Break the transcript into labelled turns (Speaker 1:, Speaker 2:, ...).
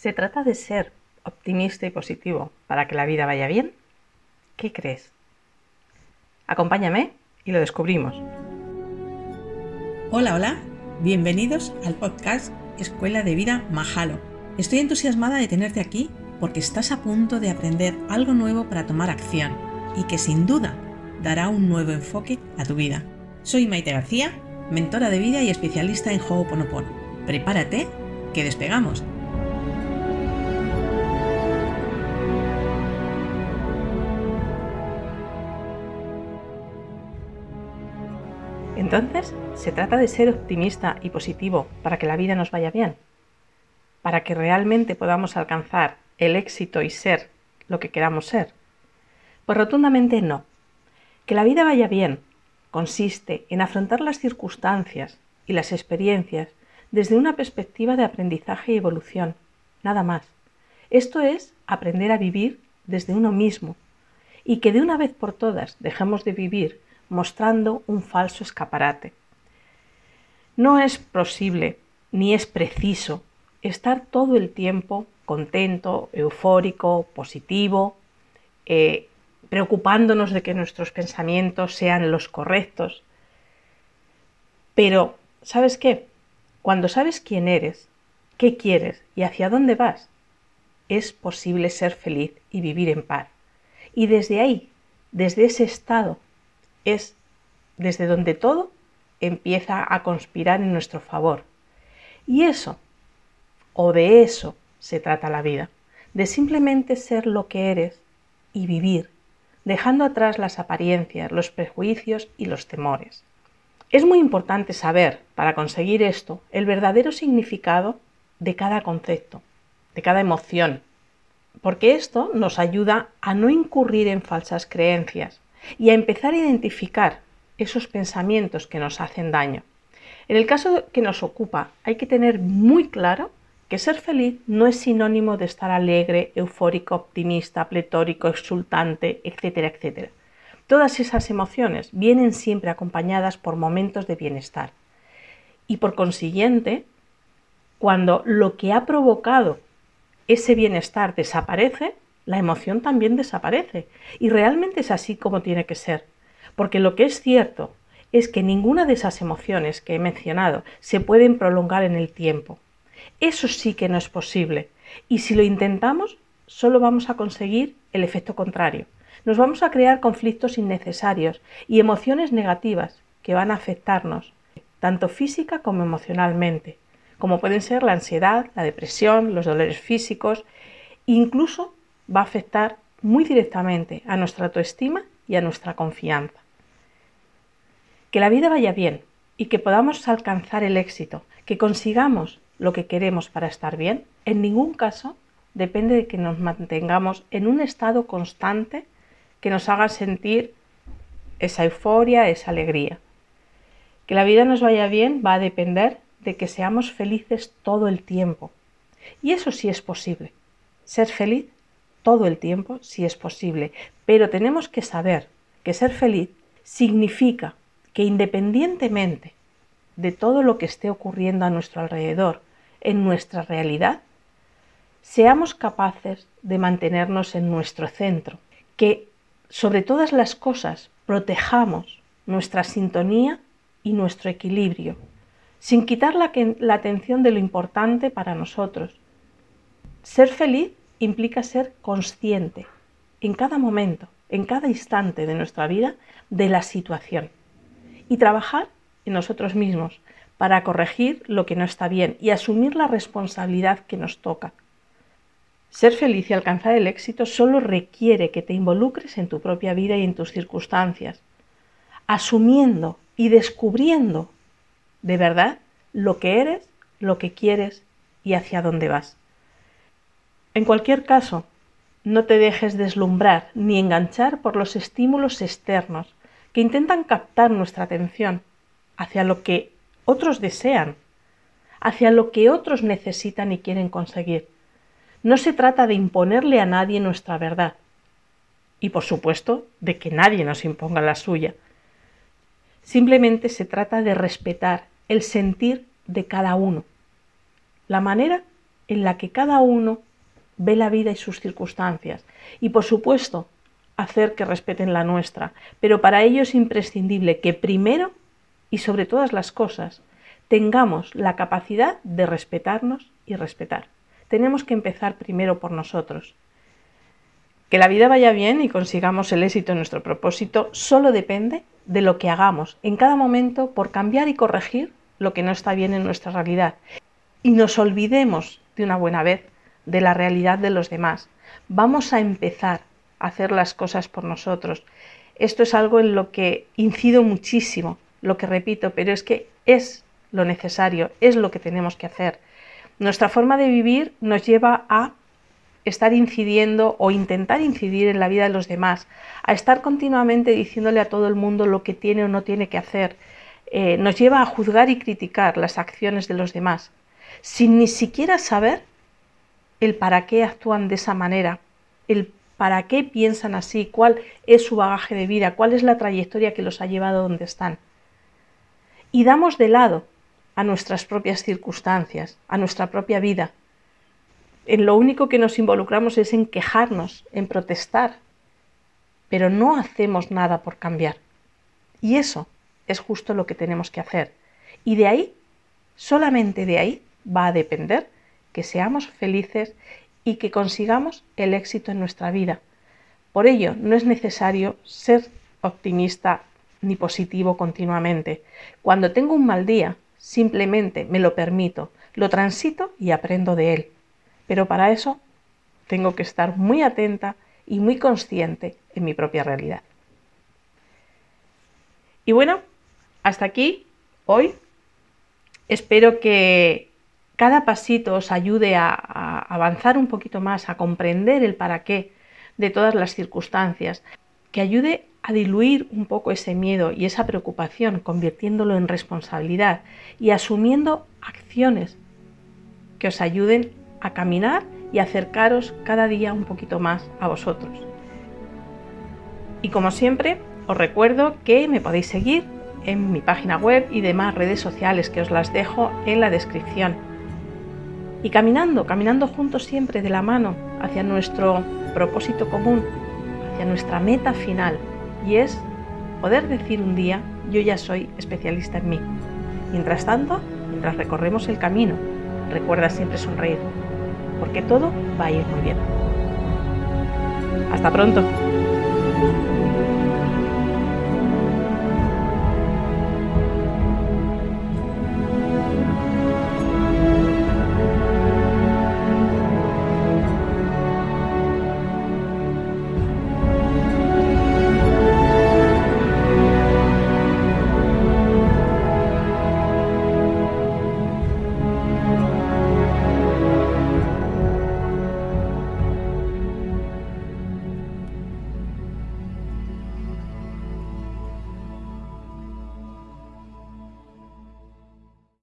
Speaker 1: ¿Se trata de ser optimista y positivo para que la vida vaya bien? ¿Qué crees? Acompáñame y lo descubrimos.
Speaker 2: Hola, hola, bienvenidos al podcast Escuela de Vida Mahalo. Estoy entusiasmada de tenerte aquí porque estás a punto de aprender algo nuevo para tomar acción y que sin duda dará un nuevo enfoque a tu vida. Soy Maite García, mentora de vida y especialista en Ho'oponopono. Prepárate, que despegamos.
Speaker 1: Entonces, ¿se trata de ser optimista y positivo para que la vida nos vaya bien? Para que realmente podamos alcanzar el éxito y ser lo que queramos ser. Pues rotundamente no. Que la vida vaya bien consiste en afrontar las circunstancias y las experiencias desde una perspectiva de aprendizaje y evolución, nada más. Esto es aprender a vivir desde uno mismo y que de una vez por todas dejemos de vivir mostrando un falso escaparate. No es posible ni es preciso estar todo el tiempo contento, eufórico, positivo, eh, preocupándonos de que nuestros pensamientos sean los correctos. Pero, ¿sabes qué? Cuando sabes quién eres, qué quieres y hacia dónde vas, es posible ser feliz y vivir en paz. Y desde ahí, desde ese estado es desde donde todo empieza a conspirar en nuestro favor. Y eso, o de eso, se trata la vida, de simplemente ser lo que eres y vivir, dejando atrás las apariencias, los prejuicios y los temores. Es muy importante saber, para conseguir esto, el verdadero significado de cada concepto, de cada emoción, porque esto nos ayuda a no incurrir en falsas creencias, y a empezar a identificar esos pensamientos que nos hacen daño. En el caso que nos ocupa, hay que tener muy claro que ser feliz no es sinónimo de estar alegre, eufórico, optimista, pletórico, exultante, etcétera, etcétera. Todas esas emociones vienen siempre acompañadas por momentos de bienestar. Y por consiguiente, cuando lo que ha provocado ese bienestar desaparece, la emoción también desaparece. Y realmente es así como tiene que ser. Porque lo que es cierto es que ninguna de esas emociones que he mencionado se pueden prolongar en el tiempo. Eso sí que no es posible. Y si lo intentamos, solo vamos a conseguir el efecto contrario. Nos vamos a crear conflictos innecesarios y emociones negativas que van a afectarnos, tanto física como emocionalmente, como pueden ser la ansiedad, la depresión, los dolores físicos, incluso va a afectar muy directamente a nuestra autoestima y a nuestra confianza. Que la vida vaya bien y que podamos alcanzar el éxito, que consigamos lo que queremos para estar bien, en ningún caso depende de que nos mantengamos en un estado constante que nos haga sentir esa euforia, esa alegría. Que la vida nos vaya bien va a depender de que seamos felices todo el tiempo. Y eso sí es posible. Ser feliz todo el tiempo si es posible, pero tenemos que saber que ser feliz significa que independientemente de todo lo que esté ocurriendo a nuestro alrededor, en nuestra realidad, seamos capaces de mantenernos en nuestro centro, que sobre todas las cosas protejamos nuestra sintonía y nuestro equilibrio, sin quitar la, atención de lo importante para nosotros. Ser feliz implica ser consciente en cada momento, en cada instante de nuestra vida de la situación y trabajar en nosotros mismos para corregir lo que no está bien y asumir la responsabilidad que nos toca. Ser feliz y alcanzar el éxito solo requiere que te involucres en tu propia vida y en tus circunstancias, asumiendo y descubriendo de verdad lo que eres, lo que quieres y hacia dónde vas. En cualquier caso, no te dejes deslumbrar ni enganchar por los estímulos externos que intentan captar nuestra atención hacia lo que otros desean, hacia lo que otros necesitan y quieren conseguir. No se trata de imponerle a nadie nuestra verdad y, por supuesto, de que nadie nos imponga la suya. Simplemente se trata de respetar el sentir de cada uno, la manera en la que cada uno ve la vida y sus circunstancias. Y por supuesto, hacer que respeten la nuestra. Pero para ello es imprescindible que primero y sobre todas las cosas tengamos la capacidad de respetarnos y respetar. Tenemos que empezar primero por nosotros. Que la vida vaya bien y consigamos el éxito en nuestro propósito solo depende de lo que hagamos en cada momento por cambiar y corregir lo que no está bien en nuestra realidad. Y nos olvidemos de una buena vez de la realidad de los demás. Vamos a empezar a hacer las cosas por nosotros. Esto es algo en lo que incido muchísimo, lo que repito, pero es que es lo necesario, es lo que tenemos que hacer. Nuestra forma de vivir nos lleva a estar incidiendo o intentar incidir en la vida de los demás, a estar continuamente diciéndole a todo el mundo lo que tiene o no tiene que hacer, eh, nos lleva a juzgar y criticar las acciones de los demás, sin ni siquiera saber el para qué actúan de esa manera, el para qué piensan así, cuál es su bagaje de vida, cuál es la trayectoria que los ha llevado donde están. Y damos de lado a nuestras propias circunstancias, a nuestra propia vida, en lo único que nos involucramos es en quejarnos, en protestar, pero no hacemos nada por cambiar. Y eso es justo lo que tenemos que hacer. Y de ahí, solamente de ahí, va a depender que seamos felices y que consigamos el éxito en nuestra vida. Por ello, no es necesario ser optimista ni positivo continuamente. Cuando tengo un mal día, simplemente me lo permito, lo transito y aprendo de él. Pero para eso tengo que estar muy atenta y muy consciente en mi propia realidad. Y bueno, hasta aquí hoy. Espero que cada pasito os ayude a, avanzar un poquito más, a comprender el para qué de todas las circunstancias, que ayude a diluir un poco ese miedo y esa preocupación, convirtiéndolo en responsabilidad y asumiendo acciones que os ayuden a caminar y acercaros cada día un poquito más a vosotros. Y como siempre, os recuerdo que me podéis seguir en mi página web y demás redes sociales que os las dejo en la descripción. Y caminando, caminando juntos siempre de la mano hacia nuestro propósito común, hacia nuestra meta final, y es poder decir un día, yo ya soy especialista en mí. Mientras tanto, mientras recorremos el camino, recuerda siempre sonreír porque todo va a ir muy bien. Hasta pronto.